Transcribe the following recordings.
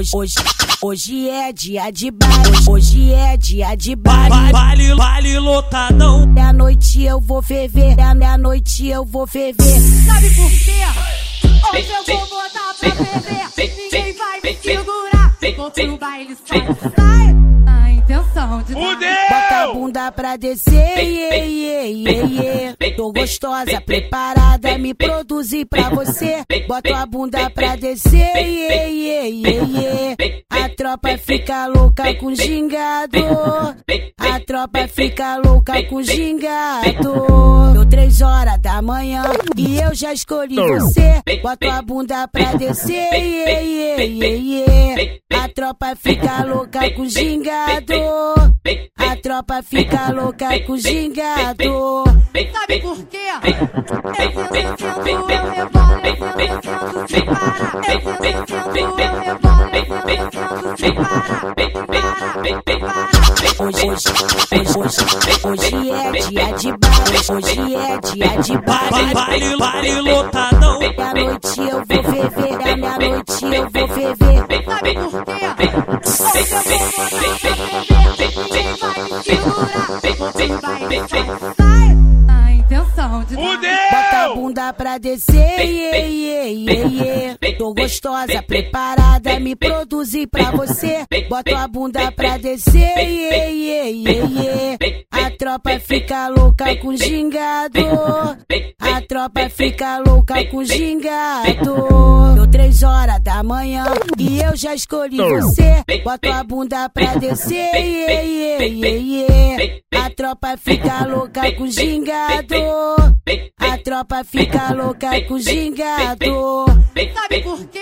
hoje, hoje, hoje é dia de baile, hoje é dia de baile. Baile, baile lotadão. Meia noite eu vou ferver, meia noite eu vou ferver. Sabe por quê? Hoje eu vou botar pra ferver. Ninguém vai me segurar. Vou pro baile, sai, sai. A intenção de Bota a bunda pra descer, iê, iê, iê, iê. Tô gostosa, preparada, me produzir pra você. Bota a bunda pra descer, iê, iê, iê, iê. A tropa fica louca com gingado. A tropa fica louca com gingado. Deu três horas da manhã e eu já escolhi você. Bota a bunda pra descer, iê, iê, iê, iê. A tropa fica louca com gingado. Tropa fica louca com gingado. Sabe por quê? Eu vou descendo, eu rebolo, eu vou descendo, se para. Eu vou descendo, eu rebolo, eu vou descendo, se para. Hoje, hoje, hoje, hoje, hoje é dia de baile. Hoje é dia de Baile, baile. baile, lotadão. Meia noite eu vou ferver, meia noite eu vou ferver. Sabe por quê? Hoje eu vou A intenção de Bota a bunda pra descer, iê, iê, iê. Tô gostosa, preparada, me produzir pra você. Bota a bunda pra descer, iê, iê, iê, iê. A tropa fica louca com gingado. A tropa fica louca com gingado. Três horas da manhã e eu já escolhi você. Bota a bunda pra descer, iê, iê, iê. A tropa fica louca com gingado. A tropa fica louca com gingado. Sabe por quê?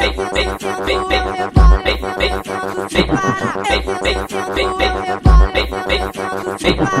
Eu vou descendo, eu rebolo, eu vou descendo, se para. Eu vou descendo, eu rebolo, eu vou descendo, se para.